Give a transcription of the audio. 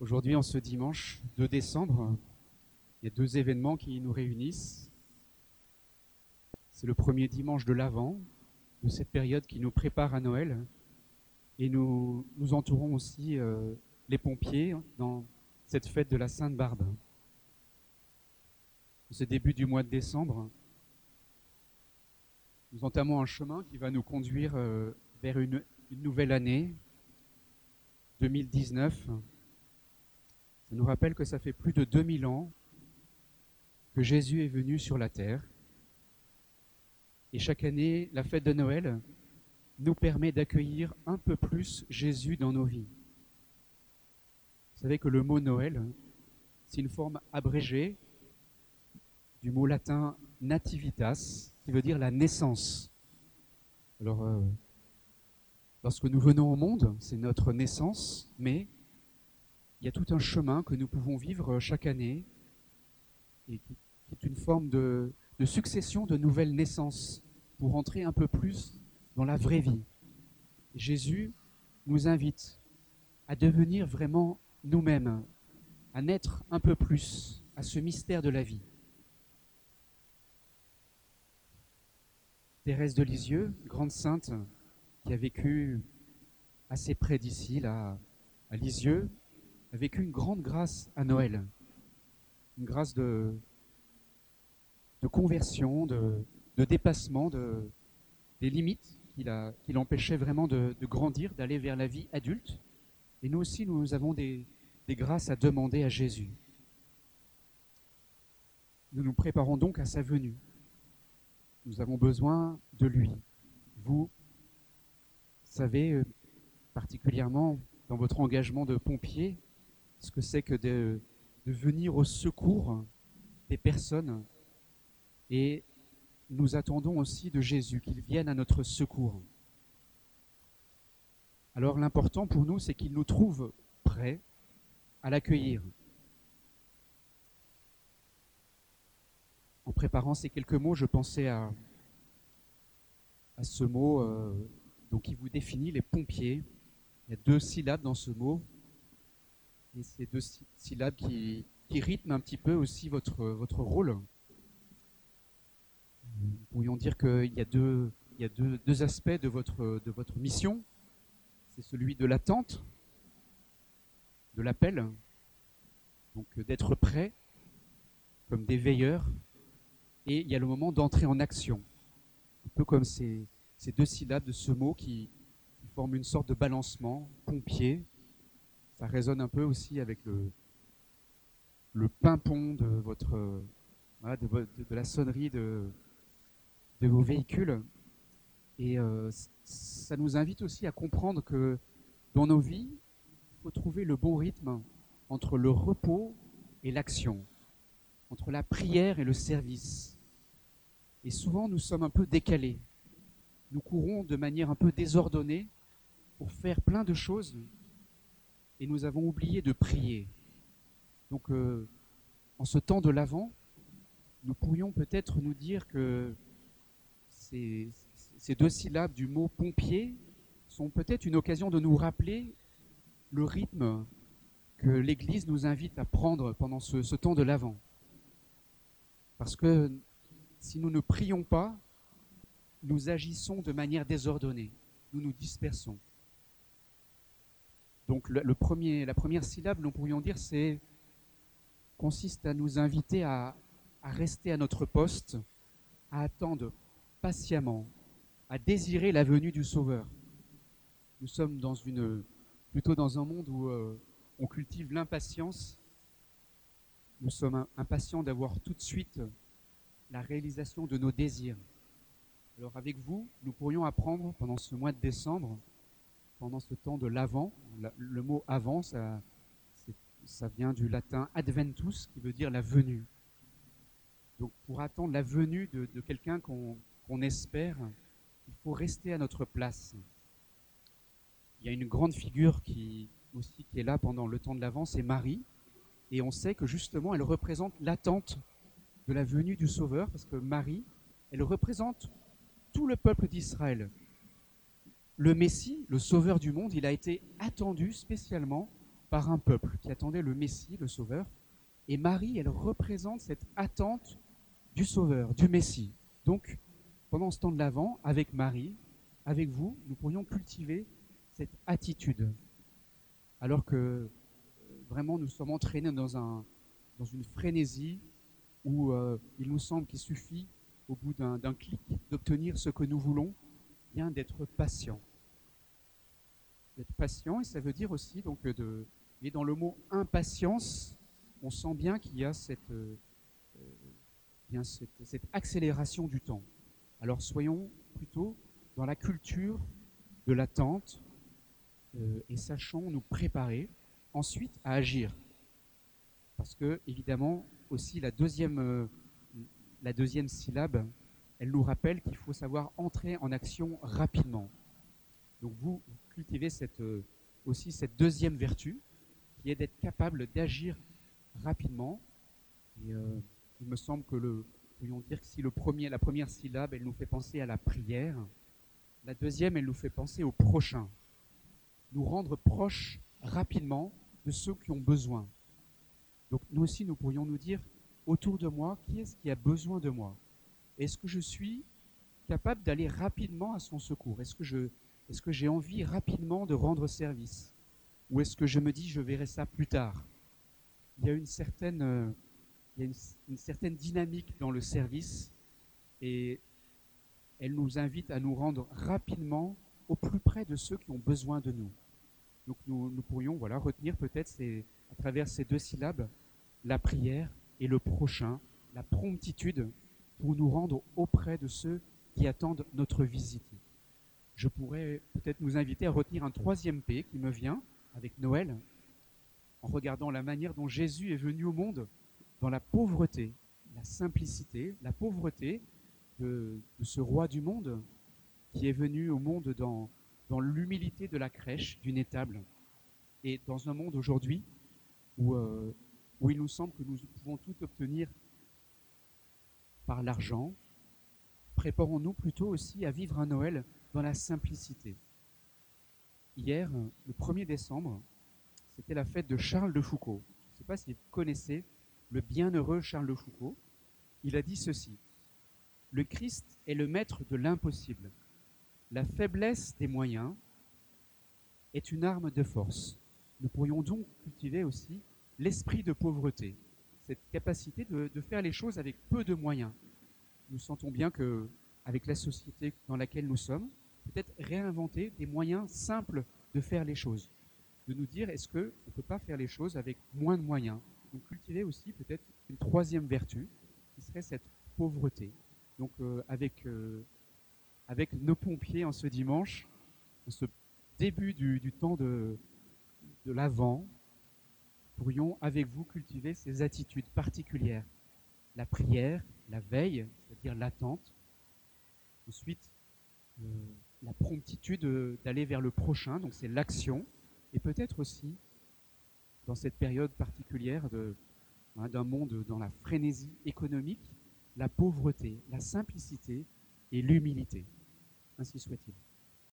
Aujourd'hui, en ce dimanche 2 décembre, il y a deux événements qui nous réunissent. C'est le premier dimanche de l'Avent, de cette période qui nous prépare à Noël. Et nous, nous entourons aussi euh, les pompiers dans cette fête de la Sainte Barbe. Ce début du mois de décembre, nous entamons un chemin qui va nous conduire euh, vers une, une nouvelle année, 2019. Ça nous rappelle que ça fait plus de 2000 ans que Jésus est venu sur la terre. Et chaque année, la fête de Noël nous permet d'accueillir un peu plus Jésus dans nos vies. Vous savez que le mot Noël, c'est une forme abrégée du mot latin nativitas, qui veut dire la naissance. Alors, euh, lorsque nous venons au monde, c'est notre naissance, mais il y a tout un chemin que nous pouvons vivre chaque année et qui, est une forme de, succession de nouvelles naissances pour entrer un peu plus dans la vraie vie. Jésus nous invite à devenir vraiment nous-mêmes, à naître un peu plus à ce mystère de la vie. Thérèse de Lisieux, grande sainte, qui a vécu assez près d'ici, à Lisieux, a vécu une grande grâce à Noël, une grâce de, de conversion, de, de dépassement de, des limites qui, l'empêchaient vraiment de, de grandir, d'aller vers la vie adulte. Et nous aussi, nous avons des, des grâces à demander à Jésus. Nous nous préparons donc à sa venue. Nous avons besoin de lui. Vous savez euh, particulièrement dans votre engagement de pompier ce que c'est que de, venir au secours des personnes. Et nous attendons aussi de Jésus qu'il vienne à notre secours. Alors l'important pour nous, c'est qu'il nous trouve prêts à l'accueillir. En préparant ces quelques mots, je pensais à, à ce mot euh, donc, qui vous définit les pompiers. Il y a deux syllabes dans ce mot, et ces deux syllabes qui, rythment un petit peu aussi votre, votre rôle. Nous pourrions dire qu'il y a deux, il y a deux, deux aspects de votre, de votre mission. C'est celui de l'attente, de l'appel, donc d'être prêt comme des veilleurs, et il y a le moment d'entrer en action, un peu comme ces, ces deux syllabes de ce mot qui forment une sorte de balancement, pompier, ça résonne un peu aussi avec le, le pimpon de votre voilà, de, la sonnerie de, de vos véhicules. Et euh, ça nous invite aussi à comprendre que dans nos vies, il faut trouver le bon rythme entre le repos et l'action, entre la prière et le service. Et souvent, nous sommes un peu décalés. Nous courons de manière un peu désordonnée pour faire plein de choses et nous avons oublié de prier. Donc, euh, en ce temps de l'Avent, nous pourrions peut-être nous dire que ces, deux syllabes du mot pompier sont peut-être une occasion de nous rappeler le rythme que l'Église nous invite à prendre pendant ce, ce temps de l'Avent. Parce que si nous ne prions pas, nous agissons de manière désordonnée, nous nous dispersons. Donc le, premier, la première syllabe, nous pourrions dire, c'est consiste à nous inviter à, à rester à notre poste, à attendre patiemment, à désirer la venue du Sauveur. Nous sommes dans une, plutôt dans un monde où euh, on cultive l'impatience. Nous sommes impatients d'avoir tout de suite la réalisation de nos désirs. Alors avec vous, nous pourrions apprendre pendant ce mois de décembre, pendant ce temps de l'avant, le mot avant, ça, vient du latin adventus, qui veut dire la venue. Donc pour attendre la venue de, quelqu'un qu'on qu espère, il faut rester à notre place. Il y a une grande figure qui aussi qui est là pendant le temps de l'avant, c'est Marie, et on sait que justement elle représente l'attente de la venue du Sauveur, parce que Marie, elle représente tout le peuple d'Israël. Le Messie, le Sauveur du monde, il a été attendu spécialement par un peuple qui attendait le Messie, le Sauveur. Et Marie, elle représente cette attente du Sauveur, du Messie. Donc, pendant ce temps de l'Avent, avec Marie, avec vous, nous pourrions cultiver cette attitude. Alors que vraiment nous sommes entraînés dans une frénésie où euh, il nous semble qu'il suffit, au bout d'un clic, d'obtenir ce que nous voulons, bien d'être patient. D'être patient, et ça veut dire aussi donc de. Et dans le mot impatience, on sent bien qu'il y a cette, euh, bien cette, accélération du temps. Alors soyons plutôt dans la culture de l'attente euh, et sachons nous préparer ensuite à agir. Parce que, évidemment, aussi la deuxième, euh, la deuxième syllabe, elle nous rappelle qu'il faut savoir entrer en action rapidement. Donc vous cultivez euh, aussi cette deuxième vertu, qui est d'être capable d'agir rapidement. Et il me semble que le, pourrions dire que si le premier, la première syllabe, elle nous fait penser à la prière, la deuxième, elle nous fait penser au prochain. Nous rendre proches rapidement de ceux qui ont besoin. Donc nous aussi, nous pourrions nous dire, autour de moi, qui est-ce qui a besoin de moi? Est-ce que je suis capable d'aller rapidement à son secours? Est-ce que j'ai envie rapidement de rendre service? Ou est-ce que je me dis, je verrai ça plus tard? Il y a une certaine, euh, une, certaine dynamique dans le service et elle nous invite à nous rendre rapidement au plus près de ceux qui ont besoin de nous. Donc nous, pourrions voilà, retenir peut-être à travers ces deux syllabes la prière et le prochain, la promptitude pour nous rendre auprès de ceux qui attendent notre visite. Je pourrais peut-être nous inviter à retenir un troisième P qui me vient avec Noël, en regardant la manière dont Jésus est venu au monde dans la pauvreté, la simplicité, la pauvreté de, ce roi du monde qui est venu au monde dans, dans l'humilité de la crèche, d'une étable. Et dans un monde aujourd'hui où, euh, où il nous semble que nous pouvons tout obtenir par l'argent, préparons-nous plutôt aussi à vivre un Noël dans la simplicité. Hier, le 1er décembre, c'était la fête de Charles de Foucault. Je ne sais pas si vous connaissez le bienheureux Charles de Foucault. Il a dit ceci. Le Christ est le maître de l'impossible. La faiblesse des moyens est une arme de force. Nous pourrions donc cultiver aussi l'esprit de pauvreté, cette capacité de, faire les choses avec peu de moyens. Nous sentons bien que, avec la société dans laquelle nous sommes, peut-être réinventer des moyens simples de faire les choses, de nous dire est-ce qu'on ne peut pas faire les choses avec moins de moyens? Donc cultiver aussi peut-être une troisième vertu, qui serait cette pauvreté, donc euh, avec, euh, avec nos pompiers en ce dimanche, en ce début du, temps de, de l'Avent, pourrions avec vous cultiver ces attitudes particulières. La prière, la veille, c'est-à-dire l'attente. Ensuite, euh, la promptitude d'aller vers le prochain, donc c'est l'action. Et peut-être aussi, dans cette période particulière hein, d'un monde dans la frénésie économique, la pauvreté, la simplicité et l'humilité. Ainsi soit-il.